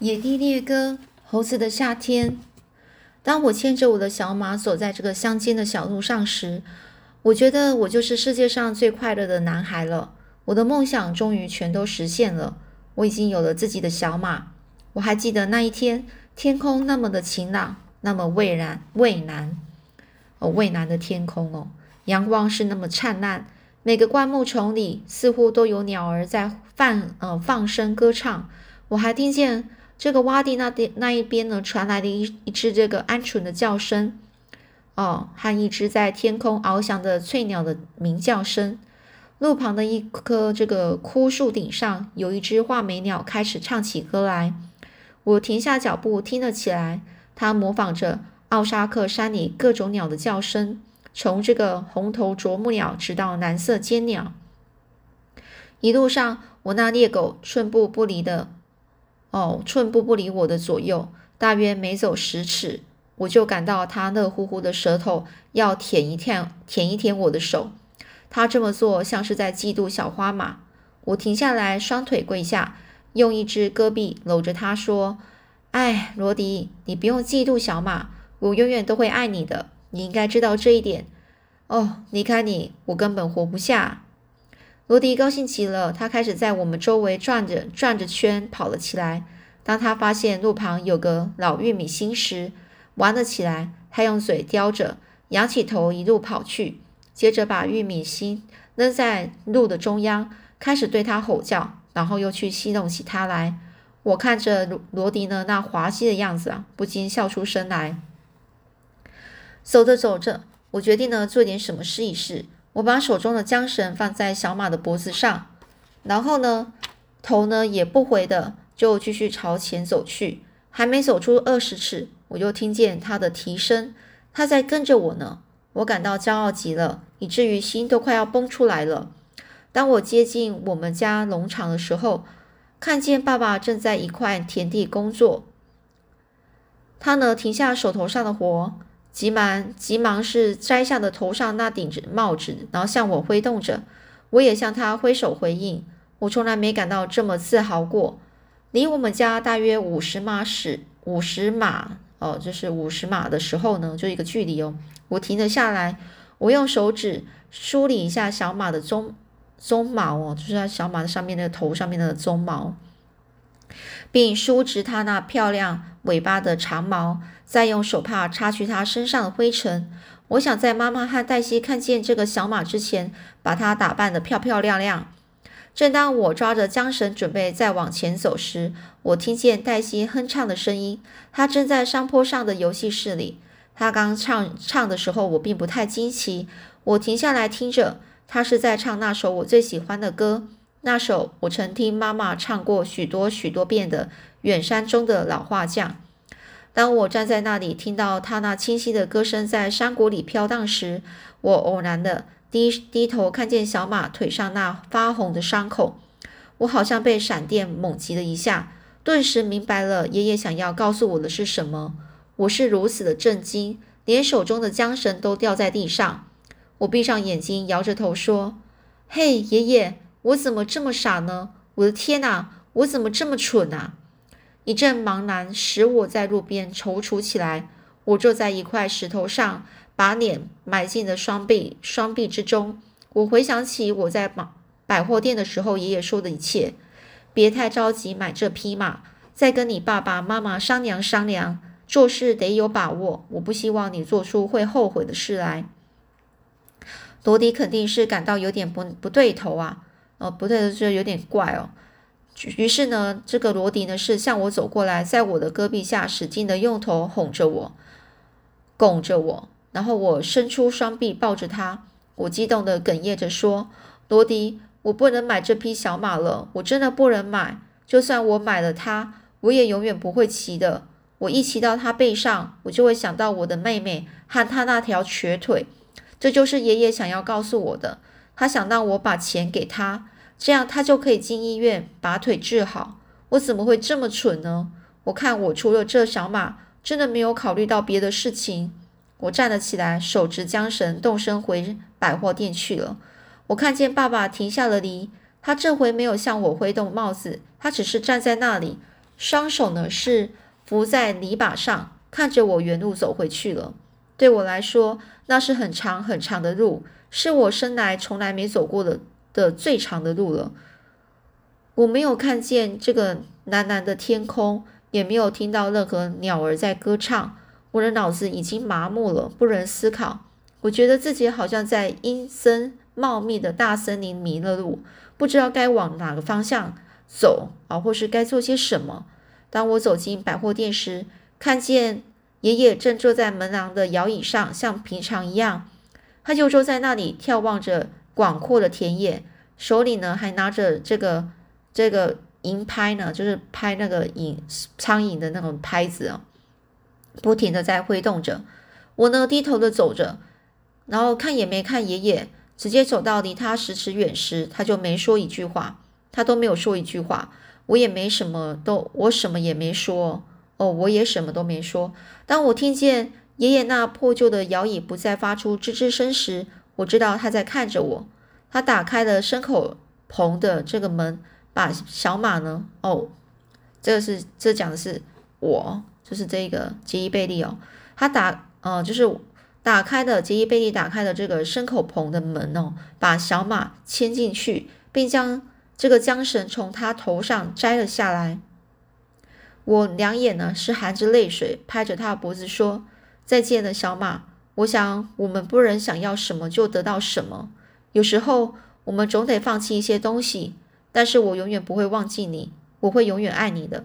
野地猎歌，猴子的夏天。当我牵着我的小马走在这个乡间的小路上时，我觉得我就是世界上最快乐的男孩了。我的梦想终于全都实现了，我已经有了自己的小马。我还记得那一天，天空那么的晴朗，那么蔚蓝蔚蓝，哦，蔚蓝的天空哦，阳光是那么灿烂。每个灌木丛里似乎都有鸟儿在放呃放声歌唱。我还听见这个洼地那边那一边呢传来的一一只这个鹌鹑的叫声，哦，和一只在天空翱翔的翠鸟的鸣叫声。路旁的一棵这个枯树顶上，有一只画眉鸟开始唱起歌来。我停下脚步听了起来，它模仿着奥沙克山里各种鸟的叫声。从这个红头啄木鸟直到蓝色尖鸟，一路上我那猎狗寸步不离的，哦，寸步不离我的左右。大约每走十尺，我就感到他热乎乎的舌头要舔一舔，舔一舔我的手。他这么做像是在嫉妒小花马。我停下来，双腿跪下，用一只胳臂搂着他说：“哎，罗迪，你不用嫉妒小马，我永远都会爱你的。”你应该知道这一点哦。离开你，我根本活不下。罗迪高兴极了，他开始在我们周围转着转着圈跑了起来。当他发现路旁有个老玉米芯时，玩了起来。他用嘴叼着，仰起头一路跑去，接着把玉米芯扔在路的中央，开始对他吼叫，然后又去戏弄起他来。我看着罗罗迪呢那滑稽的样子啊，不禁笑出声来。走着走着，我决定呢做点什么试一试。我把手中的缰绳放在小马的脖子上，然后呢，头呢也不回的就继续朝前走去。还没走出二十尺，我就听见它的蹄声，它在跟着我呢。我感到骄傲极了，以至于心都快要崩出来了。当我接近我们家农场的时候，看见爸爸正在一块田地工作，他呢停下手头上的活。急忙急忙是摘下的头上那顶着帽子，然后向我挥动着，我也向他挥手回应。我从来没感到这么自豪过。离我们家大约五十码时，五十码哦，就是五十码的时候呢，就一个距离哦。我停了下来，我用手指梳理一下小马的鬃鬃毛哦，就是在小马的上面那个头上面的鬃毛。并梳直它那漂亮尾巴的长毛，再用手帕擦去他身上的灰尘。我想在妈妈和黛西看见这个小马之前，把它打扮得漂漂亮亮。正当我抓着缰绳准备再往前走时，我听见黛西哼唱的声音。她正在山坡上的游戏室里。她刚唱唱的时候，我并不太惊奇。我停下来听着，她是在唱那首我最喜欢的歌。那首我曾听妈妈唱过许多许多遍的《远山中的老画匠》。当我站在那里，听到他那清晰的歌声在山谷里飘荡时，我偶然的低低头看见小马腿上那发红的伤口，我好像被闪电猛击了一下，顿时明白了爷爷想要告诉我的是什么。我是如此的震惊，连手中的缰绳都掉在地上。我闭上眼睛，摇着头说：“嘿，爷爷。”我怎么这么傻呢？我的天哪！我怎么这么蠢啊？一阵茫然使我在路边踌躇起来。我坐在一块石头上，把脸埋进了双臂双臂之中。我回想起我在百百货店的时候，爷爷说的一切。别太着急买这匹马，再跟你爸爸妈妈商量商量。做事得有把握。我不希望你做出会后悔的事来。罗迪肯定是感到有点不不对头啊。哦，不对，就有点怪哦。于是呢，这个罗迪呢是向我走过来，在我的胳臂下使劲的用头哄着我，拱着我，然后我伸出双臂抱着他，我激动的哽咽着说：“罗迪，我不能买这匹小马了，我真的不能买。就算我买了它，我也永远不会骑的。我一骑到它背上，我就会想到我的妹妹和她那条瘸腿。这就是爷爷想要告诉我的。”他想让我把钱给他，这样他就可以进医院把腿治好。我怎么会这么蠢呢？我看我除了这小马，真的没有考虑到别的事情。我站了起来，手执缰绳，动身回百货店去了。我看见爸爸停下了离，他这回没有向我挥动帽子，他只是站在那里，双手呢是扶在篱笆上，看着我原路走回去了。对我来说，那是很长很长的路，是我生来从来没走过的的最长的路了。我没有看见这个蓝蓝的天空，也没有听到任何鸟儿在歌唱。我的脑子已经麻木了，不能思考。我觉得自己好像在阴森茂密的大森林迷了路，不知道该往哪个方向走啊，或是该做些什么。当我走进百货店时，看见。爷爷正坐在门廊的摇椅上，像平常一样，他就坐在那里眺望着广阔的田野，手里呢还拿着这个这个银拍呢，就是拍那个蝇苍蝇的那种拍子啊，不停的在挥动着。我呢低头的走着，然后看也没看爷爷，直接走到离他十尺远时，他就没说一句话，他都没有说一句话，我也没什么都，我什么也没说。哦，我也什么都没说。当我听见爷爷那破旧的摇椅不再发出吱吱声时，我知道他在看着我。他打开了牲口棚的这个门，把小马呢？哦，这是这讲的是我，就是这个杰伊贝利哦。他打呃，就是打开的杰伊贝利打开的这个牲口棚的门哦，把小马牵进去，并将这个缰绳从他头上摘了下来。我两眼呢是含着泪水，拍着他的脖子说：“再见了，小马。我想我们不能想要什么就得到什么，有时候我们总得放弃一些东西。但是我永远不会忘记你，我会永远爱你的。”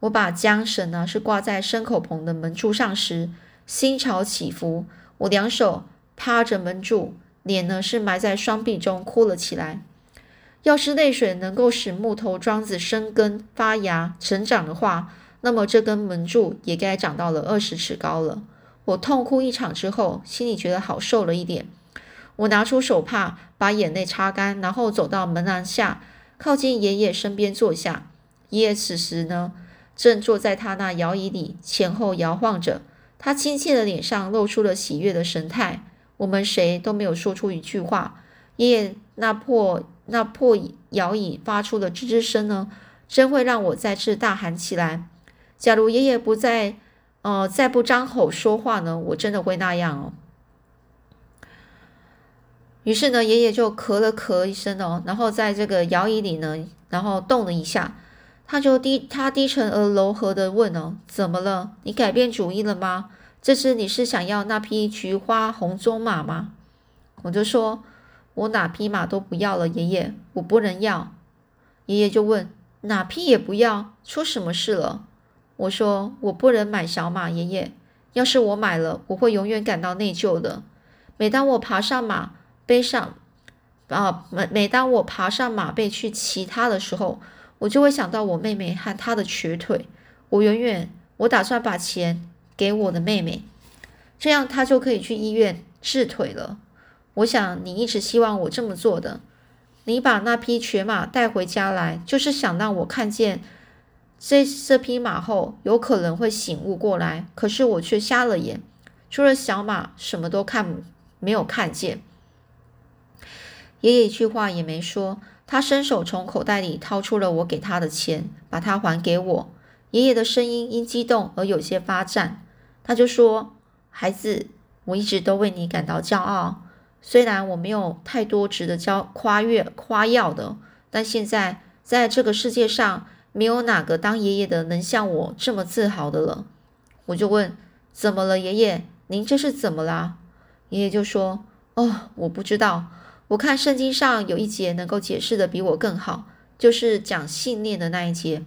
我把缰绳呢是挂在牲口棚的门柱上时，心潮起伏，我两手趴着门柱，脸呢是埋在双臂中，哭了起来。要是泪水能够使木头桩子生根发芽成长的话，那么这根门柱也该长到了二十尺高了。我痛哭一场之后，心里觉得好受了一点。我拿出手帕把眼泪擦干，然后走到门廊下，靠近爷爷身边坐下。爷爷此时呢，正坐在他那摇椅里前后摇晃着，他亲切的脸上露出了喜悦的神态。我们谁都没有说出一句话。爷爷那破。那破摇椅发出的吱吱声呢，真会让我再次大喊起来。假如爷爷不再，呃，再不张口说话呢，我真的会那样哦。于是呢，爷爷就咳了咳一声哦，然后在这个摇椅里呢，然后动了一下，他就低他低沉而柔和的问哦：“怎么了？你改变主意了吗？这次你是想要那匹菊花红鬃马吗？”我就说。我哪匹马都不要了，爷爷，我不能要。爷爷就问：哪匹也不要？出什么事了？我说：我不能买小马，爷爷。要是我买了，我会永远感到内疚的。每当我爬上马背上，啊，每每当我爬上马背去骑它的时候，我就会想到我妹妹和她的瘸腿。我永远，我打算把钱给我的妹妹，这样她就可以去医院治腿了。我想你一直希望我这么做的。你把那匹瘸马带回家来，就是想让我看见这这匹马后，有可能会醒悟过来。可是我却瞎了眼，除了小马，什么都看没有看见。爷爷一句话也没说，他伸手从口袋里掏出了我给他的钱，把它还给我。爷爷的声音因激动而有些发颤，他就说：“孩子，我一直都为你感到骄傲。”虽然我没有太多值得骄夸越夸耀的，但现在在这个世界上，没有哪个当爷爷的能像我这么自豪的了。我就问：“怎么了，爷爷？您这是怎么啦？”爷爷就说：“哦，我不知道。我看圣经上有一节能够解释的比我更好，就是讲信念的那一节。”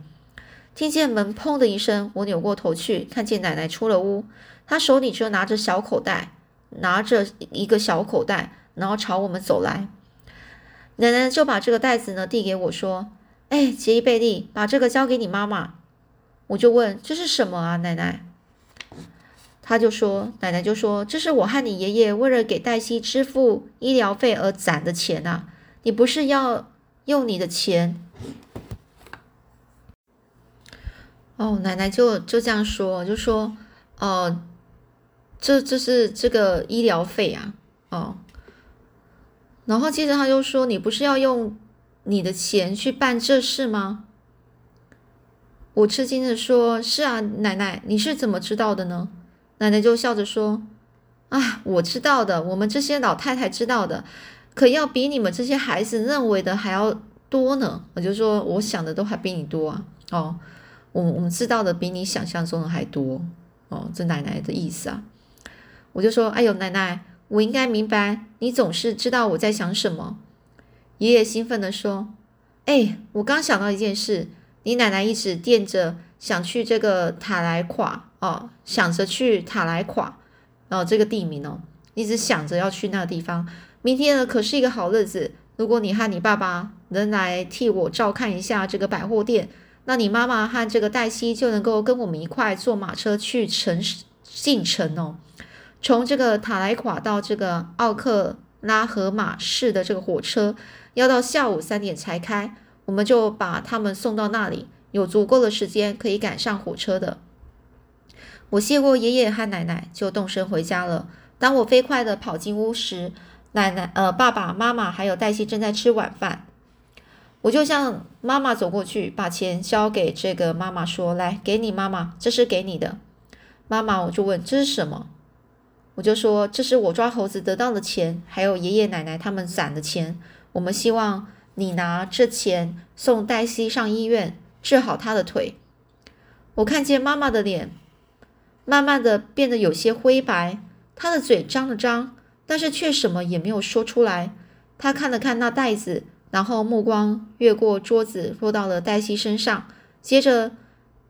听见门砰的一声，我扭过头去，看见奶奶出了屋，她手里就拿着小口袋。拿着一个小口袋，然后朝我们走来。奶奶就把这个袋子呢递给我说：“哎，杰伊贝利，把这个交给你妈妈。”我就问：“这是什么啊，奶奶？”他就说：“奶奶就说这是我和你爷爷为了给黛西支付医疗费而攒的钱呐。你不是要用你的钱？”哦，奶奶就就这样说，就说：“哦。”这这是这个医疗费啊，哦，然后接着他就说：“你不是要用你的钱去办这事吗？”我吃惊的说：“是啊，奶奶，你是怎么知道的呢？”奶奶就笑着说：“啊，我知道的，我们这些老太太知道的，可要比你们这些孩子认为的还要多呢。”我就说：“我想的都还比你多啊！”哦，我我们知道的比你想象中的还多哦，这奶奶的意思啊。我就说：“哎呦，奶奶，我应该明白，你总是知道我在想什么。”爷爷兴奋地说：“哎，我刚想到一件事。”你奶奶一直惦着想去这个塔莱垮哦，想着去塔莱垮哦，这个地名哦，一直想着要去那个地方。明天呢，可是一个好日子。如果你和你爸爸能来替我照看一下这个百货店，那你妈妈和这个黛西就能够跟我们一块坐马车去城进城哦。从这个塔莱垮到这个奥克拉荷马市的这个火车要到下午三点才开。我们就把他们送到那里，有足够的时间可以赶上火车的。我谢过爷爷和奶奶，就动身回家了。当我飞快地跑进屋时，奶奶、呃，爸爸妈妈还有黛西正在吃晚饭。我就向妈妈走过去，把钱交给这个妈妈，说：“来，给你妈妈，这是给你的。”妈妈，我就问：“这是什么？”我就说：“这是我抓猴子得到的钱，还有爷爷奶奶他们攒的钱。我们希望。”你拿这钱送黛西上医院治好她的腿。我看见妈妈的脸慢慢的变得有些灰白，她的嘴张了张，但是却什么也没有说出来。她看了看那袋子，然后目光越过桌子落到了黛西身上，接着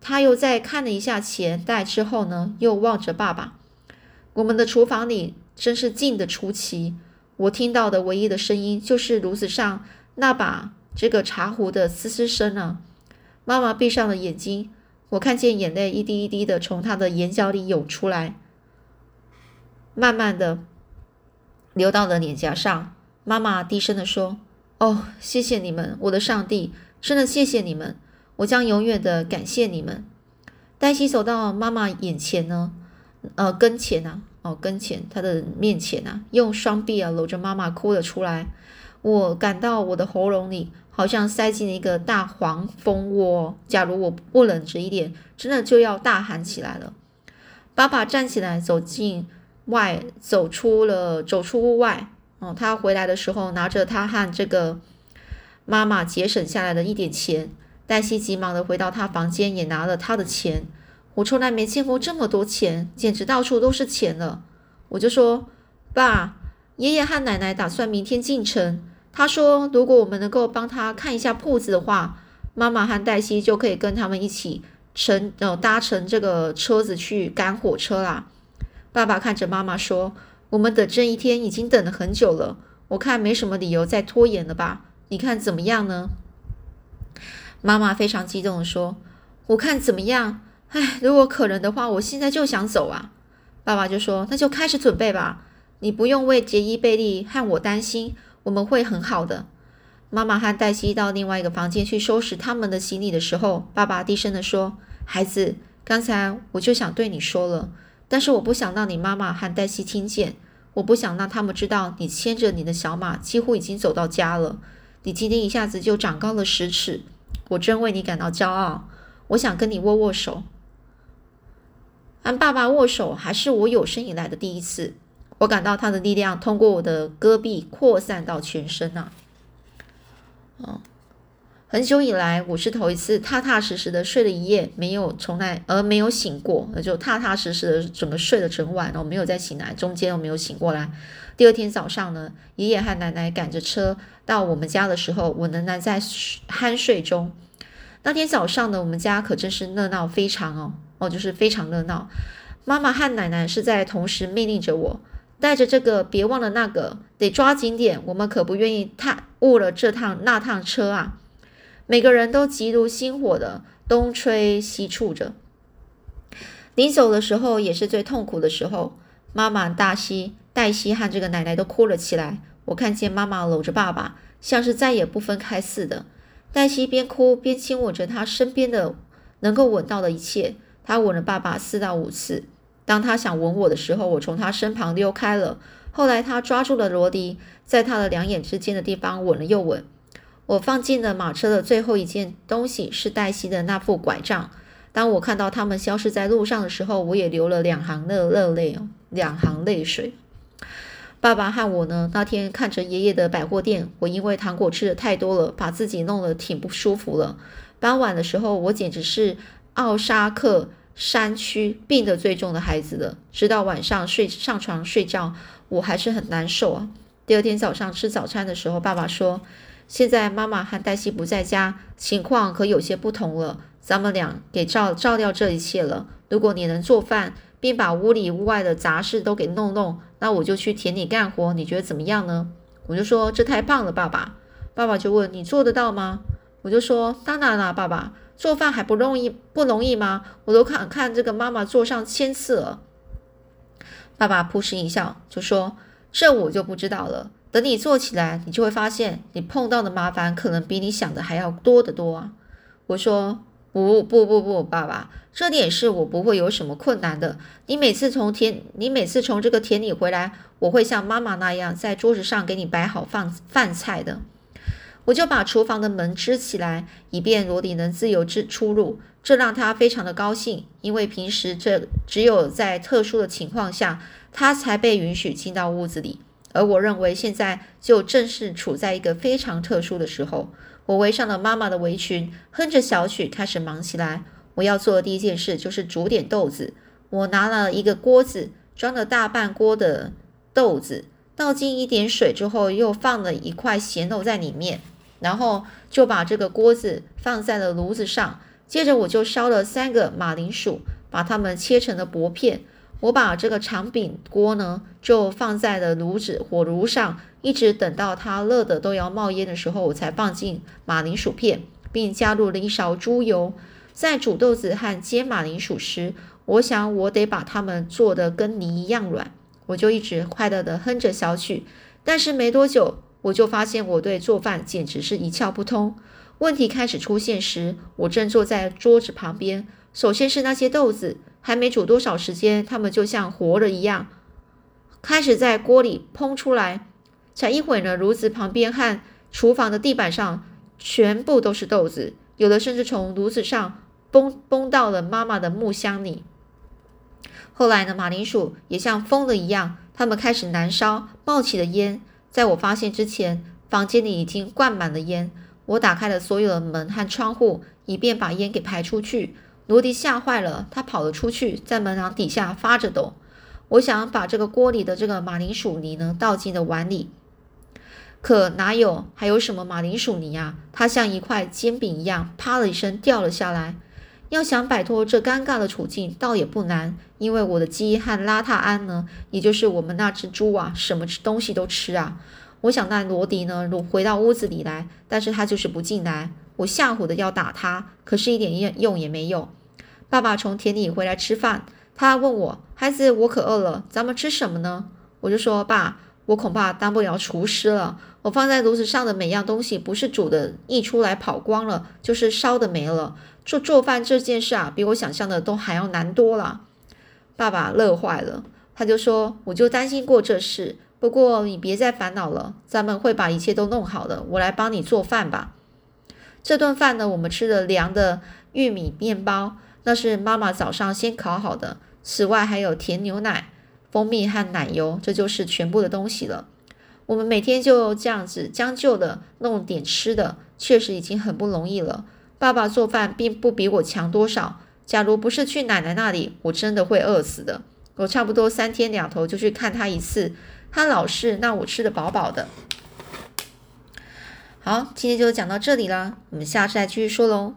她又再看了一下钱袋，之后呢，又望着爸爸。我们的厨房里真是静得出奇，我听到的唯一的声音就是炉子上。那把这个茶壶的嘶嘶声呢？妈妈闭上了眼睛，我看见眼泪一滴一滴的从她的眼角里涌出来，慢慢的流到了脸颊上。妈妈低声的说：“哦，谢谢你们，我的上帝，真的谢谢你们，我将永远的感谢你们。”黛西走到妈妈眼前呢，呃，跟前啊，哦，跟前，他的面前啊，用双臂啊搂着妈妈哭了出来。我感到我的喉咙里好像塞进了一个大黄蜂窝。假如我不冷着一点，真的就要大喊起来了。爸爸站起来，走进外，走出了，走出屋外。哦，他回来的时候拿着他和这个妈妈节省下来的一点钱。黛西急忙的回到他房间，也拿了他的钱。我从来没见过这么多钱，简直到处都是钱了。我就说：“爸，爷爷和奶奶打算明天进城。”他说：“如果我们能够帮他看一下铺子的话，妈妈和黛西就可以跟他们一起乘呃搭乘这个车子去赶火车啦。”爸爸看着妈妈说：“我们等这一天已经等了很久了，我看没什么理由再拖延了吧？你看怎么样呢？”妈妈非常激动地说：“我看怎么样？哎，如果可能的话，我现在就想走啊！”爸爸就说：“那就开始准备吧，你不用为杰伊贝利和我担心。”我们会很好的。妈妈和黛西到另外一个房间去收拾他们的行李的时候，爸爸低声地说：“孩子，刚才我就想对你说了，但是我不想让你妈妈和黛西听见，我不想让他们知道你牵着你的小马几乎已经走到家了。你今天一下子就长高了十尺，我真为你感到骄傲。我想跟你握握手，和爸爸握手，还是我有生以来的第一次。”我感到他的力量通过我的胳臂扩散到全身呐。哦，很久以来，我是头一次踏踏实实的睡了一夜，没有从来而没有醒过，那就踏踏实实的整个睡了整晚哦，没有再醒来，中间又没有醒过来。第二天早上呢，爷爷和奶奶赶着车到我们家的时候，我仍然在酣睡中。那天早上呢，我们家可真是热闹非常哦，哦，就是非常热闹。妈妈和奶奶是在同时命令着我。带着这个，别忘了那个，得抓紧点。我们可不愿意踏误了这趟那趟车啊！每个人都急如星火的东吹西触着。临走的时候也是最痛苦的时候。妈妈大西、黛西和这个奶奶都哭了起来。我看见妈妈搂着爸爸，像是再也不分开似的。黛西边哭边亲吻着她身边的能够吻到的一切。他吻了爸爸四到五次。当他想吻我的时候，我从他身旁溜开了。后来他抓住了罗迪，在他的两眼之间的地方吻了又吻。我放进了马车的最后一件东西是黛西的那副拐杖。当我看到他们消失在路上的时候，我也流了两行热热泪哦，两行泪水。爸爸和我呢，那天看着爷爷的百货店，我因为糖果吃的太多了，把自己弄得挺不舒服了。傍晚的时候，我简直是奥沙克山区病得最重的孩子了。直到晚上睡上床睡觉，我还是很难受啊。第二天早上吃早餐的时候，爸爸说：“现在妈妈和黛西不在家，情况可有些不同了。咱们俩给照照料这一切了。如果你能做饭，并把屋里屋外的杂事都给弄弄，那我就去田里干活。你觉得怎么样呢？”我就说：“这太棒了，爸爸。”爸爸就问：“你做得到吗？”我就说：“当然啦，爸爸，做饭还不容易不容易吗？我都看看这个妈妈做上千次了。”爸爸扑哧一笑，就说。这我就不知道了。等你做起来，你就会发现，你碰到的麻烦可能比你想的还要多得多啊！我说不不不不，爸爸，这点是我不会有什么困难的。你每次从田，你每次从这个田里回来，我会像妈妈那样在桌子上给你摆好饭饭菜的。我就把厨房的门支起来，以便罗迪能自由之出入。这让他非常的高兴，因为平时这只有在特殊的情况下。他才被允许进到屋子里，而我认为现在就正是处在一个非常特殊的时候。我围上了妈妈的围裙，哼着小曲开始忙起来。我要做的第一件事就是煮点豆子。我拿了一个锅子，装了大半锅的豆子，倒进一点水之后，又放了一块咸肉在里面，然后就把这个锅子放在了炉子上。接着我就烧了三个马铃薯，把它们切成了薄片。我把这个长柄锅呢，就放在了炉子火炉上，一直等到它热的都要冒烟的时候，我才放进马铃薯片，并加入了一勺猪油。在煮豆子和煎马铃薯时，我想我得把它们做得跟泥一样软。我就一直快乐地哼着小曲。但是没多久，我就发现我对做饭简直是一窍不通。问题开始出现时，我正坐在桌子旁边。首先是那些豆子。还没煮多少时间，它们就像活了一样，开始在锅里烹出来。才一会呢，炉子旁边和厨房的地板上全部都是豆子，有的甚至从炉子上崩崩到了妈妈的木箱里。后来呢，马铃薯也像疯了一样，它们开始燃烧，冒起了烟。在我发现之前，房间里已经灌满了烟。我打开了所有的门和窗户，以便把烟给排出去。罗迪吓坏了，他跑了出去，在门廊底下发着抖。我想把这个锅里的这个马铃薯泥呢倒进了碗里，可哪有？还有什么马铃薯泥啊？它像一块煎饼一样，啪的一声掉了下来。要想摆脱这尴尬的处境，倒也不难，因为我的鸡和邋遢安呢，也就是我们那只猪啊，什么吃东西都吃啊。我想带罗迪呢，回到屋子里来，但是他就是不进来。我吓唬的要打他，可是一点用用也没有。爸爸从田里回来吃饭，他问我：“孩子，我可饿了，咱们吃什么呢？”我就说：“爸，我恐怕当不了厨师了。我放在炉子上的每样东西，不是煮的溢出来跑光了，就是烧的没了。做做饭这件事啊，比我想象的都还要难多了。”爸爸乐坏了，他就说：“我就担心过这事，不过你别再烦恼了，咱们会把一切都弄好的。我来帮你做饭吧。”这顿饭呢，我们吃了凉的玉米面包。那是妈妈早上先烤好的，此外还有甜牛奶、蜂蜜和奶油，这就是全部的东西了。我们每天就这样子将就的弄点吃的，确实已经很不容易了。爸爸做饭并不比我强多少，假如不是去奶奶那里，我真的会饿死的。我差不多三天两头就去看他一次，他老是让我吃的饱饱的。好，今天就讲到这里啦，我们下次再继续说喽。